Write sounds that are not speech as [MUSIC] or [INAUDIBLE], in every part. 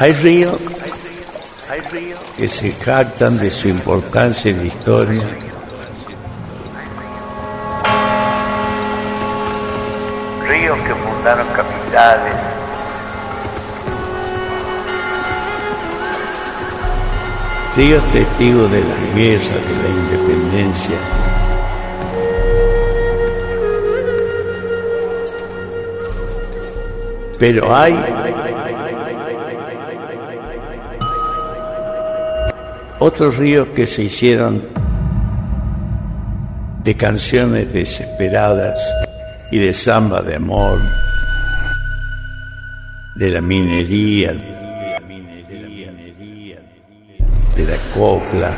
Hay ríos que se jactan de su importancia en la historia. Ríos que fundaron capitales. Ríos testigos de las guerras, de la independencia. Pero hay otros ríos que se hicieron de canciones desesperadas y de samba de amor, de la minería, de la copla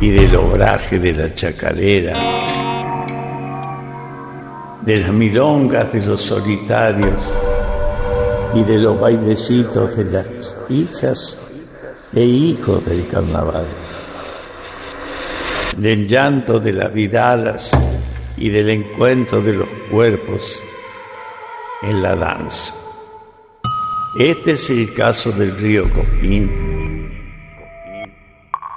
y del obraje de la chacarera, de las milongas de los solitarios y de los bailecitos de las hijas e hijos del carnaval, del llanto de las vidalas y del encuentro de los cuerpos en la danza. Este es el caso del río Coquín,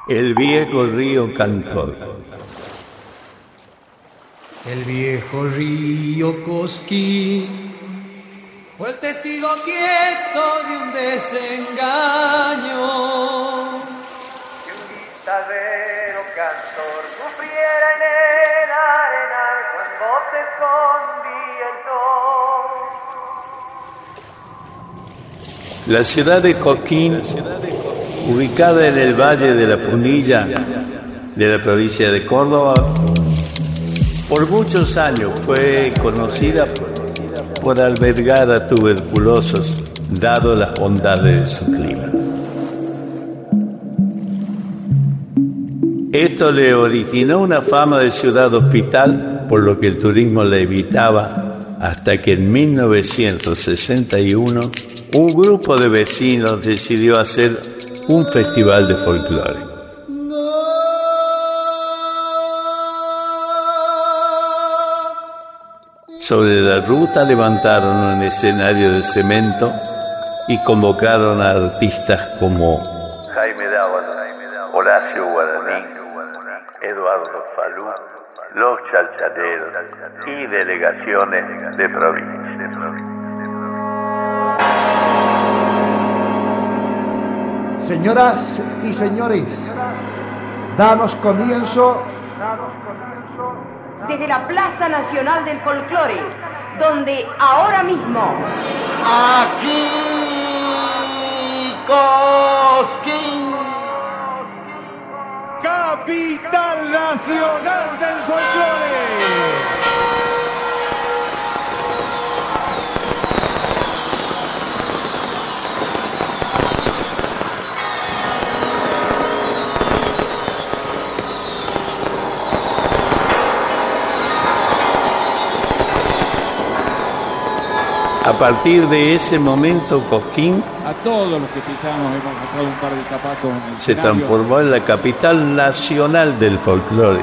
el viejo río cantor. El viejo río Cosquín fue el testigo quieto de un desengaño. Que un guitarrero cantor sufriera en el arenal cuando te escondí el sol. La ciudad de Coquín, ubicada en el valle de la Punilla de la provincia de Córdoba, por muchos años fue conocida por albergar a tuberculosos, dado las bondades de su clima. Esto le originó una fama de ciudad hospital, por lo que el turismo la evitaba, hasta que en 1961 un grupo de vecinos decidió hacer un festival de folclore. Sobre la ruta levantaron un escenario de cemento y convocaron a artistas como Jaime Dávalos, Horacio Guaraní, Eduardo Falú, los chalchaneros y delegaciones de provincia. Señoras y señores, damos comienzo desde la Plaza Nacional del Folclore, donde ahora mismo aquí Cosquín, Capital Nacional del Folclore. A partir de ese momento, Cosquín A todos los que pisamos hemos sacado un par de zapatos en el se escenario. transformó en la capital nacional del folclore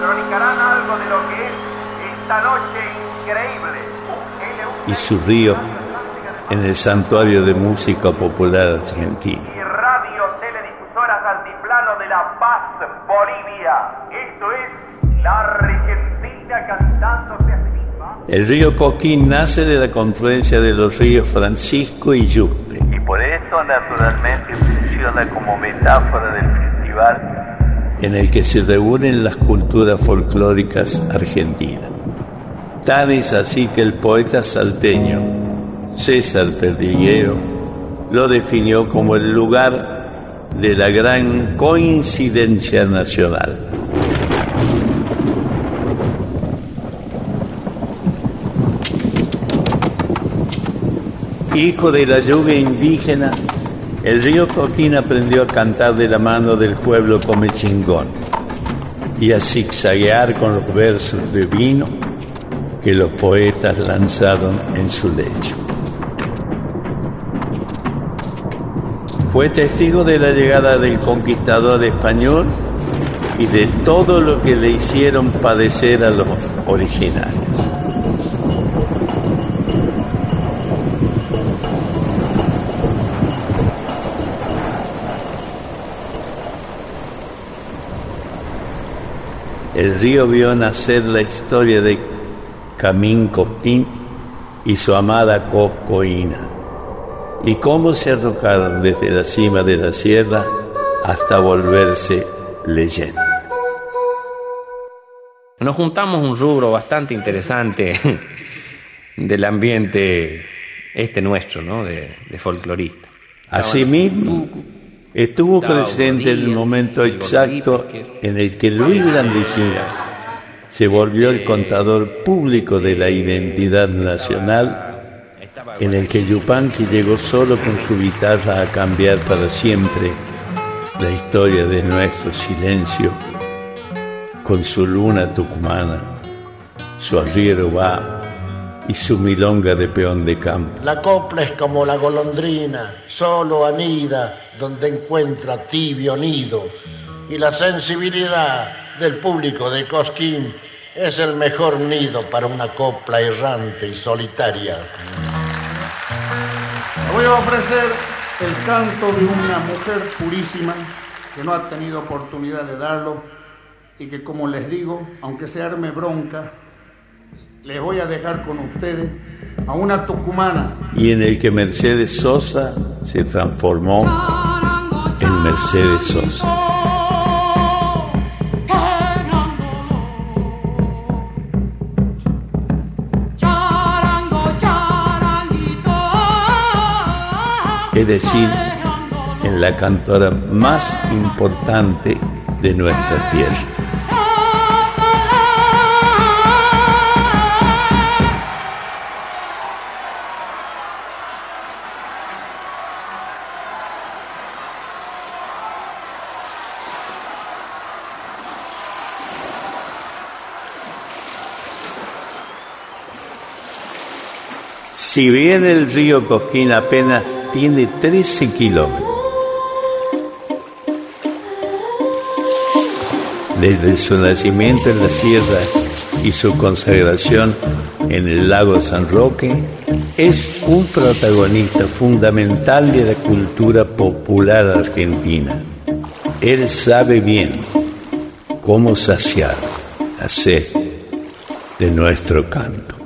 Cronicarán algo de lo que es esta noche increíble. y su río en el santuario de música popular argentina. Y radio teledifusoras altiplano de La Paz, Bolivia. Esto es la Argentina cantándose. El río Coquín nace de la confluencia de los ríos Francisco y Yupe. Y por eso naturalmente funciona como metáfora del festival en el que se reúnen las culturas folclóricas argentinas. Tan es así que el poeta salteño César Perdiguero lo definió como el lugar de la gran coincidencia nacional. Hijo de la lluvia indígena, el río Coquín aprendió a cantar de la mano del pueblo comechingón y a zigzaguear con los versos de vino que los poetas lanzaron en su lecho. Fue testigo de la llegada del conquistador español y de todo lo que le hicieron padecer a los originarios. El río vio nacer la historia de Camín Copín y su amada Cocoína, y cómo se arrojaron desde la cima de la sierra hasta volverse leyenda. Nos juntamos un rubro bastante interesante [LAUGHS] del ambiente este nuestro, ¿no? De, de folclorista. Asimismo, estuvo presente el momento exacto en el que Luis Grandicina se volvió el contador público de la identidad nacional, en el que Yupanqui llegó solo con su guitarra a cambiar para siempre la historia de nuestro silencio con su luna tucumana, su arriero va y su milonga de peón de campo. La copla es como la golondrina, solo anida donde encuentra tibio nido. Y la sensibilidad del público de Cosquín es el mejor nido para una copla errante y solitaria. voy a ofrecer el canto de una mujer purísima que no ha tenido oportunidad de darlo y que como les digo, aunque se arme bronca, les voy a dejar con ustedes a una tucumana. Y en el que Mercedes Sosa se transformó en Mercedes Sosa. Es decir, en la cantora más importante de nuestra tierra. Si bien el río Cosquín apenas tiene 13 kilómetros, desde su nacimiento en la sierra y su consagración en el lago San Roque, es un protagonista fundamental de la cultura popular argentina. Él sabe bien cómo saciar la sed de nuestro canto.